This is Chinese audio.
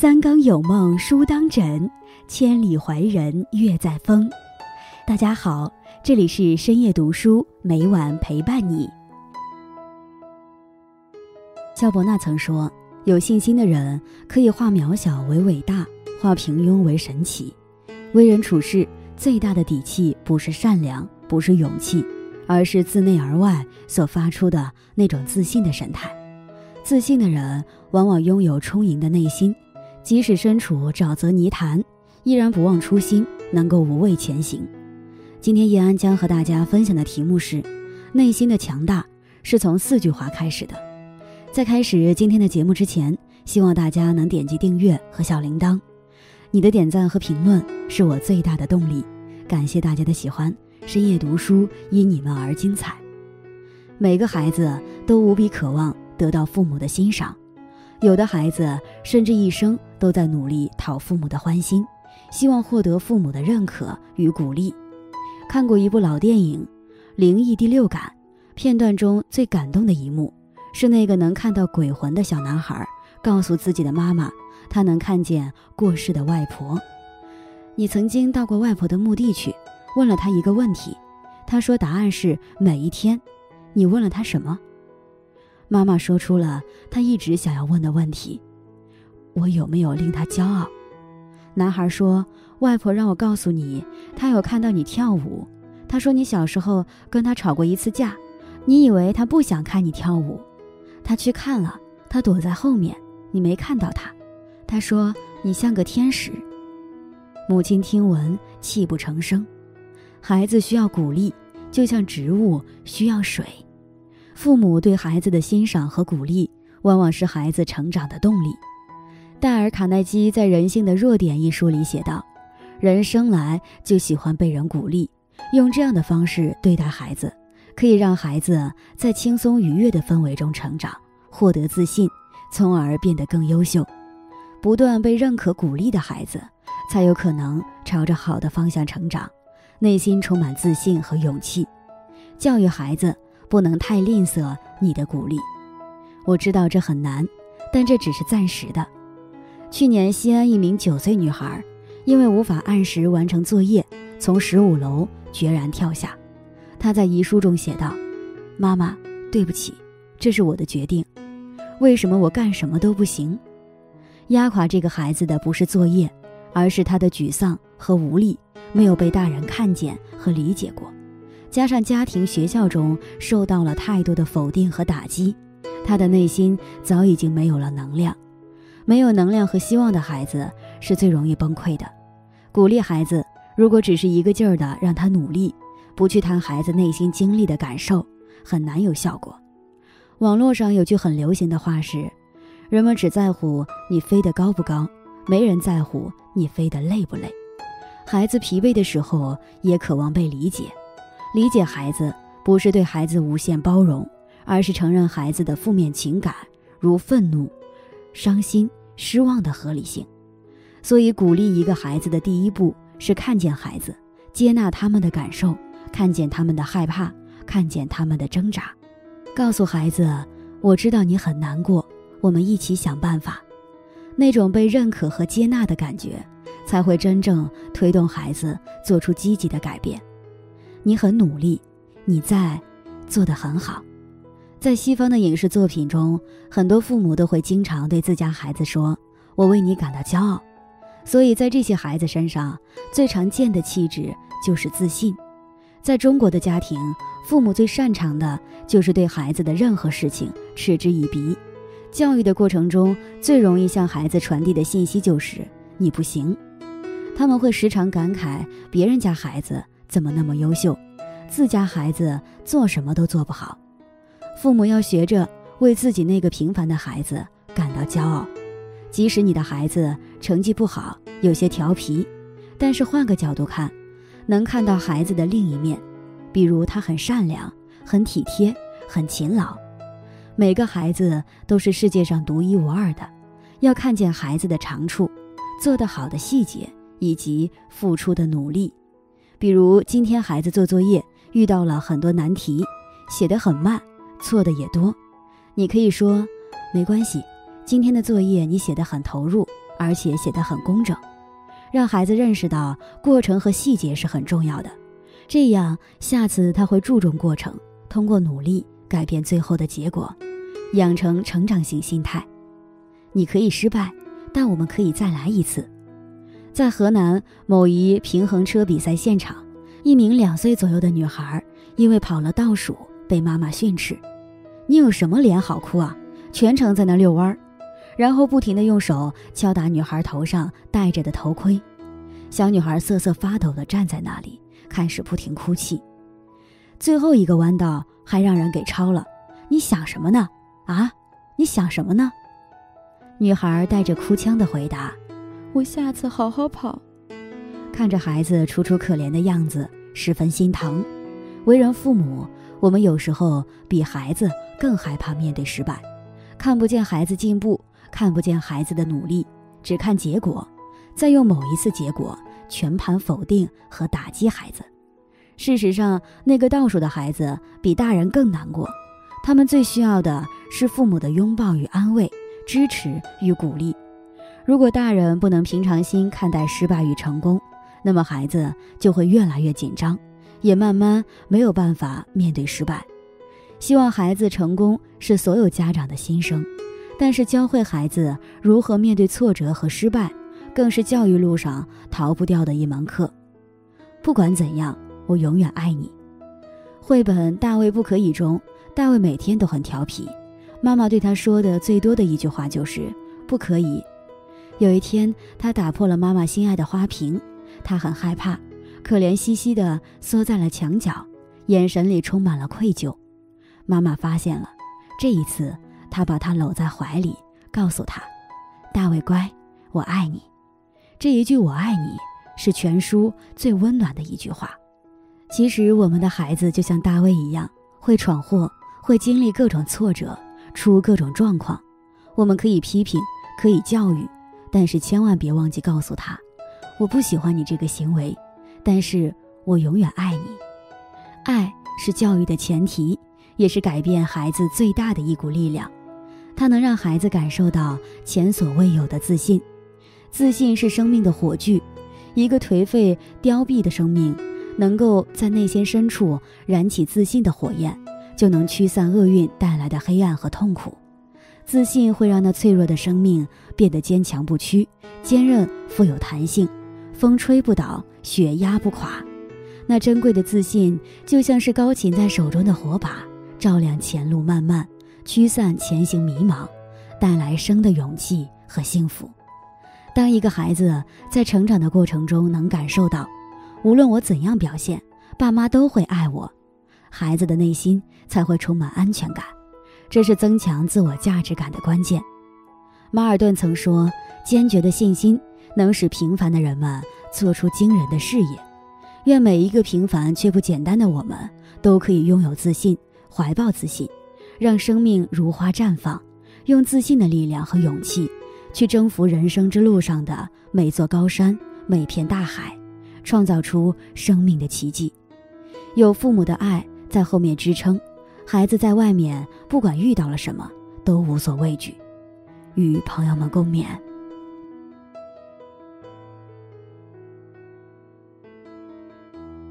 三更有梦书当枕，千里怀人月在风。大家好，这里是深夜读书，每晚陪伴你。肖伯纳曾说：“有信心的人可以化渺小为伟大，化平庸为神奇。为人处事最大的底气，不是善良，不是勇气，而是自内而外所发出的那种自信的神态。自信的人往往拥有充盈的内心，即使身处沼泽泥潭，依然不忘初心，能够无畏前行。”今天叶安将和大家分享的题目是：内心的强大是从四句话开始的。在开始今天的节目之前，希望大家能点击订阅和小铃铛。你的点赞和评论是我最大的动力。感谢大家的喜欢，深夜读书因你们而精彩。每个孩子都无比渴望得到父母的欣赏，有的孩子甚至一生都在努力讨父母的欢心，希望获得父母的认可与鼓励。看过一部老电影《灵异第六感》，片段中最感动的一幕。是那个能看到鬼魂的小男孩，告诉自己的妈妈，他能看见过世的外婆。你曾经到过外婆的墓地去，问了她一个问题，她说答案是每一天。你问了她什么？妈妈说出了她一直想要问的问题：我有没有令她骄傲？男孩说：外婆让我告诉你，她有看到你跳舞。她说你小时候跟她吵过一次架，你以为她不想看你跳舞。他去看了，他躲在后面，你没看到他。他说：“你像个天使。”母亲听闻，泣不成声。孩子需要鼓励，就像植物需要水。父母对孩子的欣赏和鼓励，往往是孩子成长的动力。戴尔·卡耐基在《人性的弱点》一书里写道：“人生来就喜欢被人鼓励，用这样的方式对待孩子。”可以让孩子在轻松愉悦的氛围中成长，获得自信，从而变得更优秀。不断被认可鼓励的孩子，才有可能朝着好的方向成长，内心充满自信和勇气。教育孩子不能太吝啬你的鼓励。我知道这很难，但这只是暂时的。去年西安一名九岁女孩，因为无法按时完成作业，从十五楼决然跳下。她在遗书中写道：“妈妈，对不起，这是我的决定。为什么我干什么都不行？压垮这个孩子的不是作业，而是他的沮丧和无力，没有被大人看见和理解过，加上家庭、学校中受到了太多的否定和打击，他的内心早已经没有了能量。没有能量和希望的孩子是最容易崩溃的。鼓励孩子，如果只是一个劲儿的让他努力。”不去谈孩子内心经历的感受，很难有效果。网络上有句很流行的话是：人们只在乎你飞得高不高，没人在乎你飞得累不累。孩子疲惫的时候，也渴望被理解。理解孩子，不是对孩子无限包容，而是承认孩子的负面情感，如愤怒、伤心、失望的合理性。所以，鼓励一个孩子的第一步是看见孩子，接纳他们的感受。看见他们的害怕，看见他们的挣扎，告诉孩子：“我知道你很难过，我们一起想办法。”那种被认可和接纳的感觉，才会真正推动孩子做出积极的改变。你很努力，你在做得很好。在西方的影视作品中，很多父母都会经常对自家孩子说：“我为你感到骄傲。”所以在这些孩子身上，最常见的气质就是自信。在中国的家庭，父母最擅长的就是对孩子的任何事情嗤之以鼻。教育的过程中，最容易向孩子传递的信息就是“你不行”。他们会时常感慨别人家孩子怎么那么优秀，自家孩子做什么都做不好。父母要学着为自己那个平凡的孩子感到骄傲。即使你的孩子成绩不好，有些调皮，但是换个角度看。能看到孩子的另一面，比如他很善良、很体贴、很勤劳。每个孩子都是世界上独一无二的，要看见孩子的长处、做得好的细节以及付出的努力。比如今天孩子做作业遇到了很多难题，写得很慢，错的也多。你可以说：“没关系，今天的作业你写得很投入，而且写得很工整，让孩子认识到过程和细节是很重要的。这样，下次他会注重过程，通过努力改变最后的结果，养成成长型心态。你可以失败，但我们可以再来一次。在河南某一平衡车比赛现场，一名两岁左右的女孩因为跑了倒数被妈妈训斥：“你有什么脸好哭啊？全程在那遛弯儿。”然后不停地用手敲打女孩头上戴着的头盔。小女孩瑟瑟发抖地站在那里，开始不停哭泣。最后一个弯道还让人给超了，你想什么呢？啊，你想什么呢？女孩带着哭腔的回答：“我下次好好跑。”看着孩子楚楚可怜的样子，十分心疼。为人父母，我们有时候比孩子更害怕面对失败，看不见孩子进步，看不见孩子的努力，只看结果，再用某一次结果全盘否定和打击孩子。事实上，那个倒数的孩子比大人更难过，他们最需要的是父母的拥抱与安慰。支持与鼓励。如果大人不能平常心看待失败与成功，那么孩子就会越来越紧张，也慢慢没有办法面对失败。希望孩子成功是所有家长的心声，但是教会孩子如何面对挫折和失败，更是教育路上逃不掉的一门课。不管怎样，我永远爱你。绘本《大卫不可以》中，大卫每天都很调皮。妈妈对他说的最多的一句话就是“不可以”。有一天，他打破了妈妈心爱的花瓶，他很害怕，可怜兮兮地缩在了墙角，眼神里充满了愧疚。妈妈发现了，这一次，她把他搂在怀里，告诉他：“大卫乖，我爱你。”这一句“我爱你”是全书最温暖的一句话。其实，我们的孩子就像大卫一样，会闯祸，会经历各种挫折。出各种状况，我们可以批评，可以教育，但是千万别忘记告诉他，我不喜欢你这个行为，但是我永远爱你。爱是教育的前提，也是改变孩子最大的一股力量。它能让孩子感受到前所未有的自信。自信是生命的火炬，一个颓废凋敝的生命，能够在内心深处燃起自信的火焰。就能驱散厄运带来的黑暗和痛苦。自信会让那脆弱的生命变得坚强不屈、坚韧富有弹性，风吹不倒，雪压不垮。那珍贵的自信就像是高擎在手中的火把，照亮前路漫漫，驱散前行迷茫，带来生的勇气和幸福。当一个孩子在成长的过程中能感受到，无论我怎样表现，爸妈都会爱我。孩子的内心才会充满安全感，这是增强自我价值感的关键。马尔顿曾说：“坚决的信心能使平凡的人们做出惊人的事业。”愿每一个平凡却不简单的我们都可以拥有自信，怀抱自信，让生命如花绽放，用自信的力量和勇气去征服人生之路上的每座高山、每片大海，创造出生命的奇迹。有父母的爱。在后面支撑，孩子在外面不管遇到了什么都无所畏惧，与朋友们共勉。